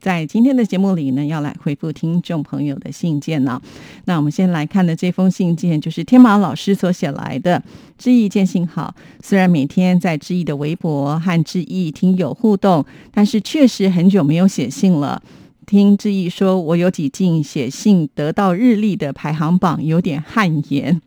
在今天的节目里呢，要来回复听众朋友的信件呢。那我们先来看的这封信件，就是天马老师所写来的。志毅见信好，虽然每天在志毅的微博和志毅听友互动，但是确实很久没有写信了。听志毅说，我有几进写信得到日历的排行榜，有点汗颜。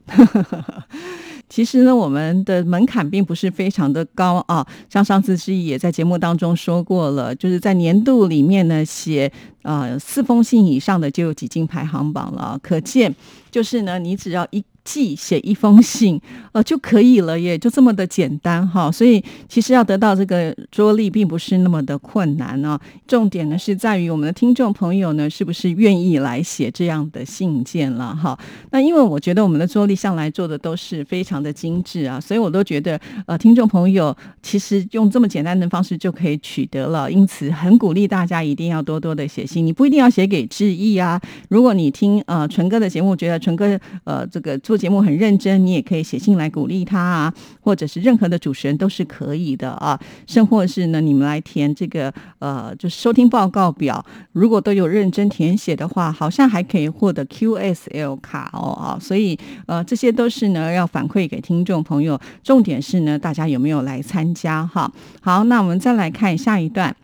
其实呢，我们的门槛并不是非常的高啊。像上次之毅也在节目当中说过了，就是在年度里面呢，写呃四封信以上的就有几进排行榜了。可见，就是呢，你只要一。寄写一封信，呃就可以了，耶，就这么的简单哈。所以其实要得到这个桌历，并不是那么的困难啊。重点呢是在于我们的听众朋友呢，是不是愿意来写这样的信件了哈？那因为我觉得我们的桌历向来做的都是非常的精致啊，所以我都觉得呃，听众朋友其实用这么简单的方式就可以取得了。因此很鼓励大家一定要多多的写你不一定要写给志毅啊。如果你听呃纯哥的节目，觉得纯哥呃这个。做节目很认真，你也可以写信来鼓励他啊，或者是任何的主持人都是可以的啊。甚或是呢，你们来填这个呃，就是收听报告表，如果都有认真填写的话，好像还可以获得 QSL 卡哦啊。所以呃，这些都是呢要反馈给听众朋友。重点是呢，大家有没有来参加哈？好，那我们再来看下一段。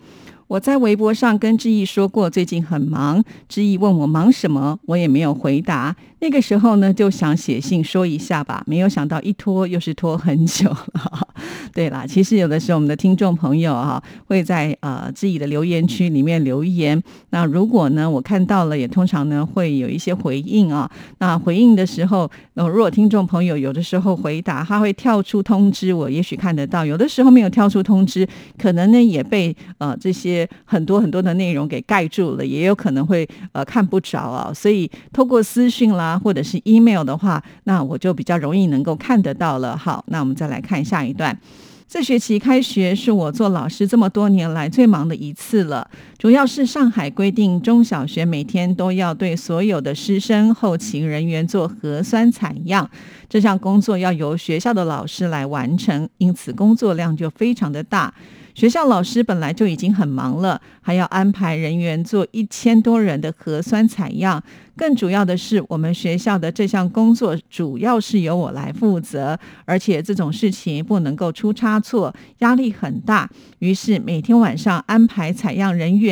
我在微博上跟志毅说过，最近很忙。志毅问我忙什么，我也没有回答。那个时候呢，就想写信说一下吧，没有想到一拖又是拖很久了。对啦，其实有的时候我们的听众朋友哈会在呃自己的留言区里面留言，那如果呢我看到了，也通常呢会有一些回应啊。那回应的时候，呃，如果听众朋友有的时候回答，他会跳出通知，我也许看得到；有的时候没有跳出通知，可能呢也被呃这些很多很多的内容给盖住了，也有可能会呃看不着啊。所以透过私讯啦，或者是 email 的话，那我就比较容易能够看得到了。好，那我们再来看下一段。这学期开学是我做老师这么多年来最忙的一次了，主要是上海规定中小学每天都要对所有的师生、后勤人员做核酸采样，这项工作要由学校的老师来完成，因此工作量就非常的大。学校老师本来就已经很忙了，还要安排人员做一千多人的核酸采样。更主要的是，我们学校的这项工作主要是由我来负责，而且这种事情不能够出差错，压力很大。于是每天晚上安排采样人员，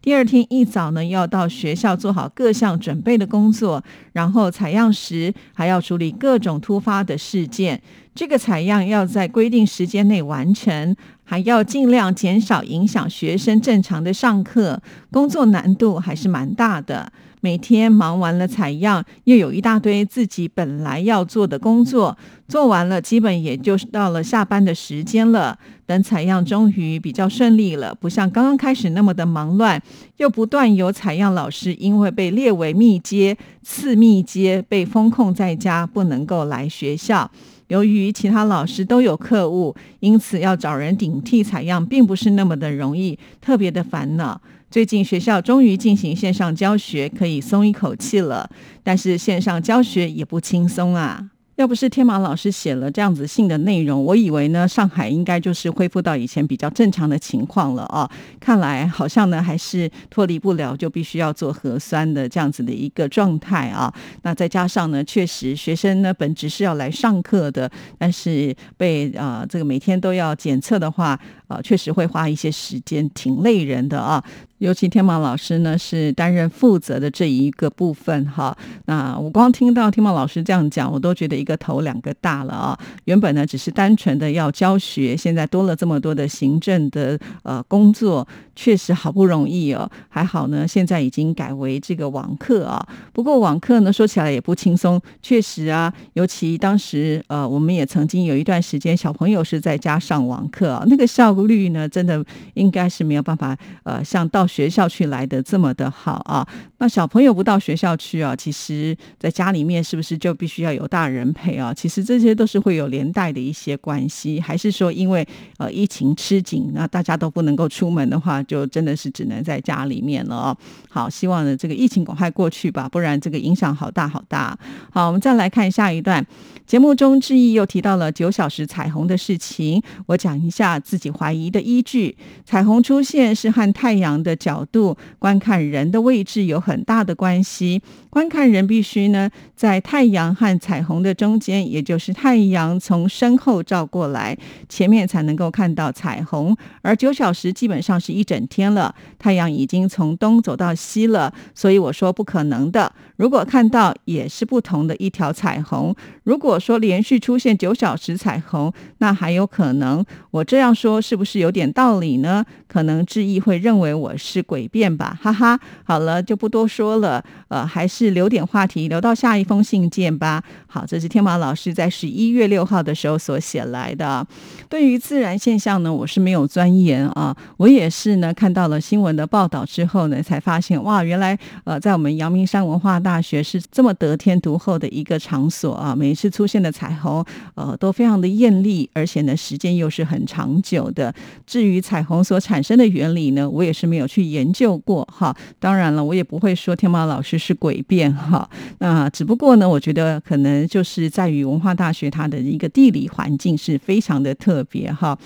第二天一早呢要到学校做好各项准备的工作，然后采样时还要处理各种突发的事件。这个采样要在规定时间内完成，还要尽量减少影响学生正常的上课，工作难度还是蛮大的。每天忙完了采样，又有一大堆自己本来要做的工作，做完了，基本也就到了下班的时间了。等采样终于比较顺利了，不像刚刚开始那么的忙乱，又不断有采样老师因为被列为密接、次密接，被封控在家，不能够来学校。由于其他老师都有课务，因此要找人顶替采样，并不是那么的容易，特别的烦恼。最近学校终于进行线上教学，可以松一口气了，但是线上教学也不轻松啊。要不是天马老师写了这样子信的内容，我以为呢上海应该就是恢复到以前比较正常的情况了啊。看来好像呢还是脱离不了就必须要做核酸的这样子的一个状态啊。那再加上呢，确实学生呢本质是要来上课的，但是被啊这个每天都要检测的话啊，确实会花一些时间，挺累人的啊。尤其天马老师呢是担任负责的这一个部分哈，那我光听到天马老师这样讲，我都觉得一个个头两个大了啊。原本呢只是单纯的要教学，现在多了这么多的行政的呃工作，确实好不容易哦。还好呢，现在已经改为这个网课啊。不过网课呢说起来也不轻松，确实啊，尤其当时呃我们也曾经有一段时间小朋友是在家上网课啊，那个效率呢，真的应该是没有办法呃像到学校去来的这么的好啊。那小朋友不到学校去啊，其实在家里面是不是就必须要有大人陪啊？其实这些都是会有连带的一些关系，还是说因为呃疫情吃紧，那大家都不能够出门的话，就真的是只能在家里面了哦。好，希望呢这个疫情赶快过去吧，不然这个影响好大好大。好，我们再来看下一段。节目中，志毅又提到了九小时彩虹的事情。我讲一下自己怀疑的依据：彩虹出现是和太阳的角度、观看人的位置有很大的关系。观看人必须呢在太阳和彩虹的中中间，也就是太阳从身后照过来，前面才能够看到彩虹。而九小时基本上是一整天了，太阳已经从东走到西了，所以我说不可能的。如果看到，也是不同的一条彩虹。如果说连续出现九小时彩虹，那还有可能。我这样说是不是有点道理呢？可能志毅会认为我是诡辩吧，哈哈。好了，就不多说了。呃，还是留点话题，留到下一封信件吧。好，这是天马老师在十一月六号的时候所写来的。对于自然现象呢，我是没有钻研啊。我也是呢，看到了新闻的报道之后呢，才发现哇，原来呃，在我们阳明山文化大学是这么得天独厚的一个场所啊。每一次出现的彩虹，呃，都非常的艳丽，而且呢，时间又是很长久的。至于彩虹所产生的原理呢，我也是没有去研究过哈。当然了，我也不会说天马老师是诡辩哈。那只不过呢，我觉得可能就是是在于文化大学它的一个地理环境是非常的特别哈。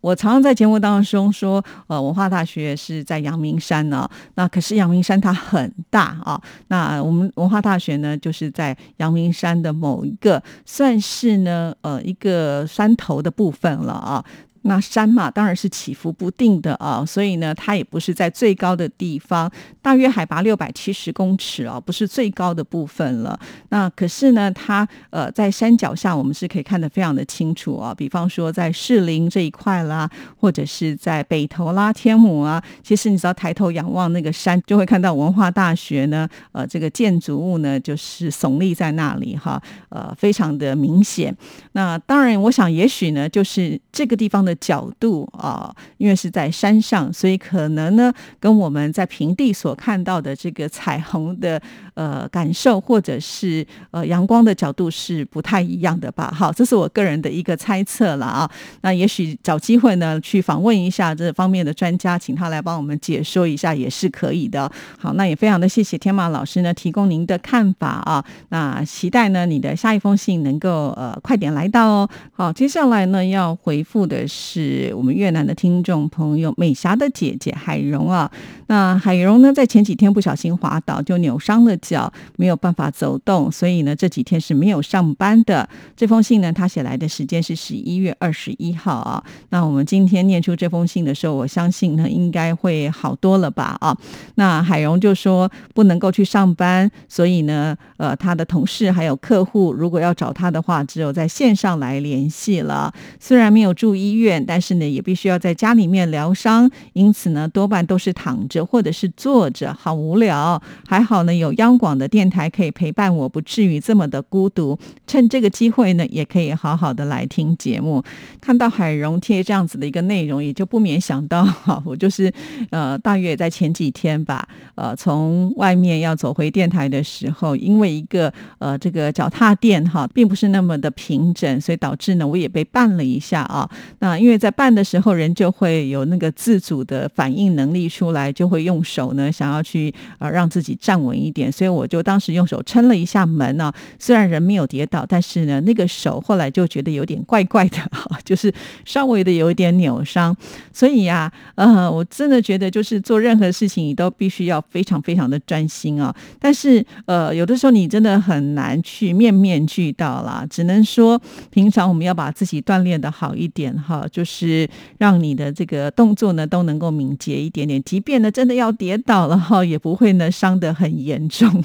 我常常在节目当中说，呃，文化大学是在阳明山呢。那可是阳明山它很大啊。那我们文化大学呢，就是在阳明山的某一个，算是呢，呃，一个山头的部分了啊。那山嘛，当然是起伏不定的啊，所以呢，它也不是在最高的地方，大约海拔六百七十公尺哦，不是最高的部分了。那可是呢，它呃在山脚下，我们是可以看得非常的清楚啊。比方说在士林这一块啦，或者是在北投啦、天母啊，其实你只要抬头仰望那个山，就会看到文化大学呢，呃，这个建筑物呢就是耸立在那里哈，呃，非常的明显。那当然，我想也许呢，就是这个地方的。角度啊，因为是在山上，所以可能呢，跟我们在平地所看到的这个彩虹的呃感受，或者是呃阳光的角度是不太一样的吧。好，这是我个人的一个猜测了啊。那也许找机会呢，去访问一下这方面的专家，请他来帮我们解说一下，也是可以的。好，那也非常的谢谢天马老师呢，提供您的看法啊。那期待呢，你的下一封信能够呃快点来到哦。好，接下来呢要回复的是。是我们越南的听众朋友美霞的姐姐海荣啊，那海荣呢，在前几天不小心滑倒，就扭伤了脚，没有办法走动，所以呢，这几天是没有上班的。这封信呢，他写来的时间是十一月二十一号啊。那我们今天念出这封信的时候，我相信呢，应该会好多了吧啊。那海荣就说不能够去上班，所以呢，呃，他的同事还有客户如果要找他的话，只有在线上来联系了。虽然没有住医院。但是呢，也必须要在家里面疗伤，因此呢，多半都是躺着或者是坐着，好无聊。还好呢，有央广的电台可以陪伴我，不至于这么的孤独。趁这个机会呢，也可以好好的来听节目。看到海荣贴这样子的一个内容，也就不免想到，哈，我就是呃，大约在前几天吧，呃，从外面要走回电台的时候，因为一个呃这个脚踏垫哈，并不是那么的平整，所以导致呢，我也被绊了一下啊。那因为在办的时候，人就会有那个自主的反应能力出来，就会用手呢想要去呃让自己站稳一点，所以我就当时用手撑了一下门呢。虽然人没有跌倒，但是呢那个手后来就觉得有点怪怪的，就是稍微的有一点扭伤。所以呀，呃，我真的觉得就是做任何事情你都必须要非常非常的专心啊。但是呃有的时候你真的很难去面面俱到啦，只能说平常我们要把自己锻炼的好一点哈。就是让你的这个动作呢都能够敏捷一点点，即便呢真的要跌倒了哈，也不会呢伤得很严重。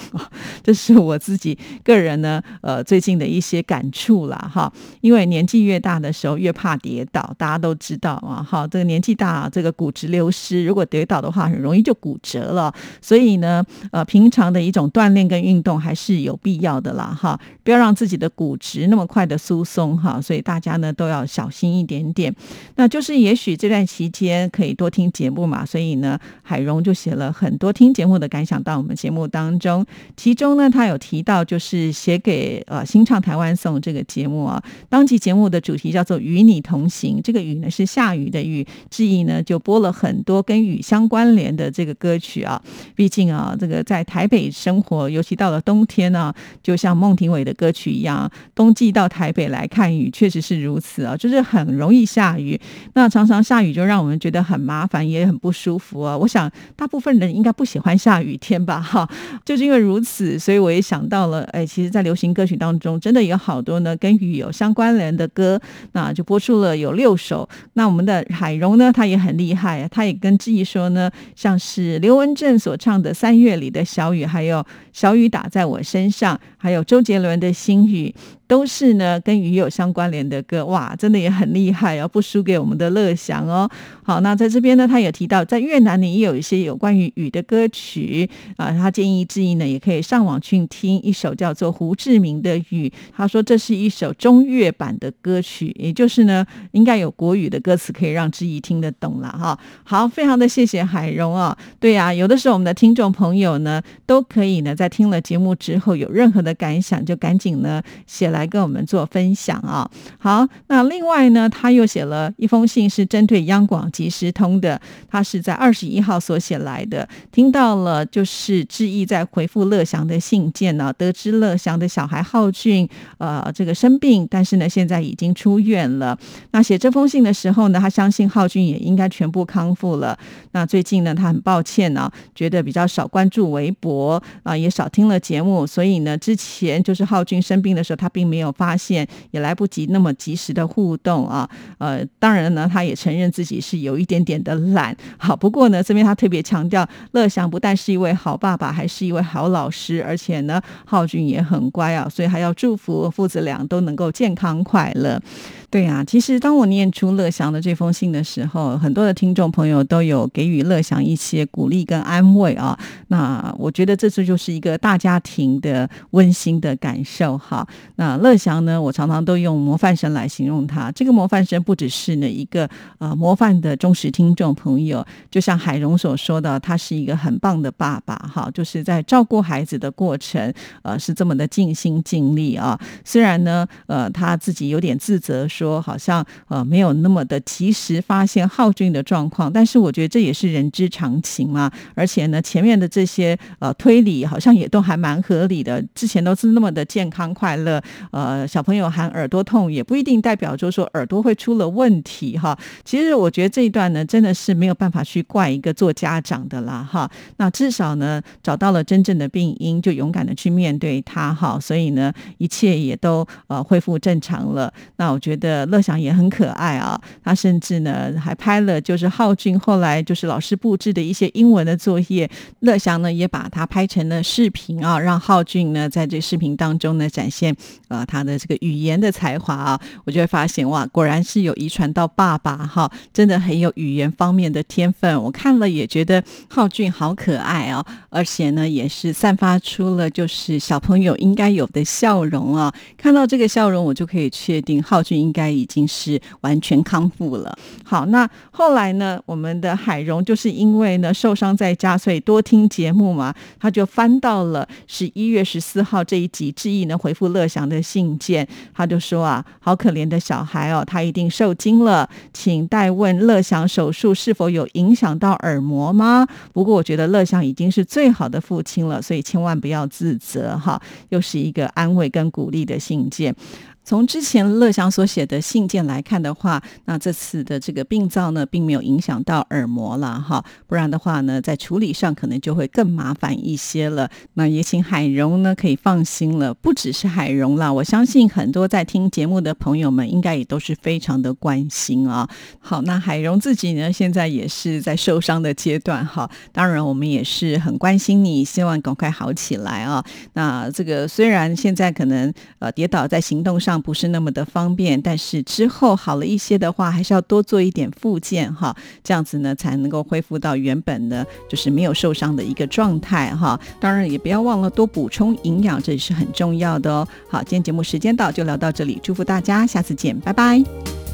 这是我自己个人呢呃最近的一些感触啦哈。因为年纪越大的时候越怕跌倒，大家都知道啊哈。这个年纪大，这个骨质流失，如果跌倒的话，很容易就骨折了。所以呢呃平常的一种锻炼跟运动还是有必要的啦哈，不要让自己的骨质那么快的疏松哈。所以大家呢都要小心一点点。那就是也许这段期间可以多听节目嘛，所以呢，海荣就写了很多听节目的感想到我们节目当中。其中呢，他有提到就是写给呃新唱台湾颂这个节目啊，当期节目的主题叫做与你同行，这个雨呢是下雨的雨，志毅呢就播了很多跟雨相关联的这个歌曲啊。毕竟啊，这个在台北生活，尤其到了冬天呢，就像孟庭苇的歌曲一样，冬季到台北来看雨，确实是如此啊，就是很容易下雨。那常常下雨就让我们觉得很麻烦，也很不舒服啊。我想大部分人应该不喜欢下雨天吧？哈，就是因为如此，所以我也想到了，哎，其实，在流行歌曲当中，真的有好多呢跟雨有相关联的歌，那就播出了有六首。那我们的海荣呢，他也很厉害，他也跟志毅说呢，像是刘文正所唱的《三月里的小雨》，还有。小雨打在我身上，还有周杰伦的心语，都是呢跟雨有相关联的歌，哇，真的也很厉害哦，不输给我们的乐祥哦。好，那在这边呢，他也提到，在越南呢也有一些有关于雨的歌曲啊，他建议志毅呢，也可以上网去听一首叫做胡志明的雨，他说这是一首中越版的歌曲，也就是呢应该有国语的歌词可以让志毅听得懂了哈。好，非常的谢谢海荣啊，对呀，有的时候我们的听众朋友呢都可以呢。在听了节目之后，有任何的感想，就赶紧呢写来跟我们做分享啊。好，那另外呢，他又写写了一封信，是针对央广及时通的，他是在二十一号所写来的。听到了，就是志毅在回复乐祥的信件呢，得知乐祥的小孩浩俊呃这个生病，但是呢现在已经出院了。那写这封信的时候呢，他相信浩俊也应该全部康复了。那最近呢，他很抱歉呢，觉得比较少关注微博啊，也。少听了。节目，所以呢，之前就是浩俊生病的时候，他并没有发现，也来不及那么及时的互动啊。呃，当然呢，他也承认自己是有一点点的懒。好，不过呢，这边他特别强调，乐祥不但是一位好爸爸，还是一位好老师，而且呢，浩俊也很乖啊，所以还要祝福父子俩都能够健康快乐。对啊，其实当我念出乐祥的这封信的时候，很多的听众朋友都有给予乐祥一些鼓励跟安慰啊。那我觉得这次就是一个大家庭的温馨的感受哈。那乐祥呢，我常常都用模范生来形容他。这个模范生不只是呢一个呃模范的忠实听众朋友，就像海荣所说的，他是一个很棒的爸爸哈。就是在照顾孩子的过程，呃，是这么的尽心尽力啊。虽然呢，呃，他自己有点自责。说好像呃没有那么的及时发现浩俊的状况，但是我觉得这也是人之常情嘛。而且呢，前面的这些呃推理好像也都还蛮合理的。之前都是那么的健康快乐，呃，小朋友喊耳朵痛也不一定代表就是说耳朵会出了问题哈。其实我觉得这一段呢，真的是没有办法去怪一个做家长的啦哈。那至少呢，找到了真正的病因，就勇敢的去面对它哈。所以呢，一切也都呃恢复正常了。那我觉得。乐祥也很可爱啊，他甚至呢还拍了就是浩俊后来就是老师布置的一些英文的作业，乐祥呢也把它拍成了视频啊，让浩俊呢在这视频当中呢展现呃他的这个语言的才华啊，我就会发现哇，果然是有遗传到爸爸哈，真的很有语言方面的天分。我看了也觉得浩俊好可爱哦，而且呢也是散发出了就是小朋友应该有的笑容啊，看到这个笑容，我就可以确定浩俊应该。已经是完全康复了。好，那后来呢？我们的海荣就是因为呢受伤在家，所以多听节目嘛，他就翻到了十一月十四号这一集，致意呢回复乐祥的信件，他就说啊，好可怜的小孩哦，他一定是受惊了，请代问乐祥手术是否有影响到耳膜吗？不过我觉得乐祥已经是最好的父亲了，所以千万不要自责哈。又是一个安慰跟鼓励的信件。从之前乐祥所写的信件来看的话，那这次的这个病灶呢，并没有影响到耳膜了哈，不然的话呢，在处理上可能就会更麻烦一些了。那也请海荣呢可以放心了，不只是海荣啦，我相信很多在听节目的朋友们应该也都是非常的关心啊。好，那海荣自己呢，现在也是在受伤的阶段哈，当然我们也是很关心你，希望赶快好起来啊。那这个虽然现在可能呃跌倒在行动上上。不是那么的方便，但是之后好了一些的话，还是要多做一点复健哈，这样子呢才能够恢复到原本的，就是没有受伤的一个状态哈。当然也不要忘了多补充营养，这也是很重要的哦。好，今天节目时间到，就聊到这里，祝福大家，下次见，拜拜。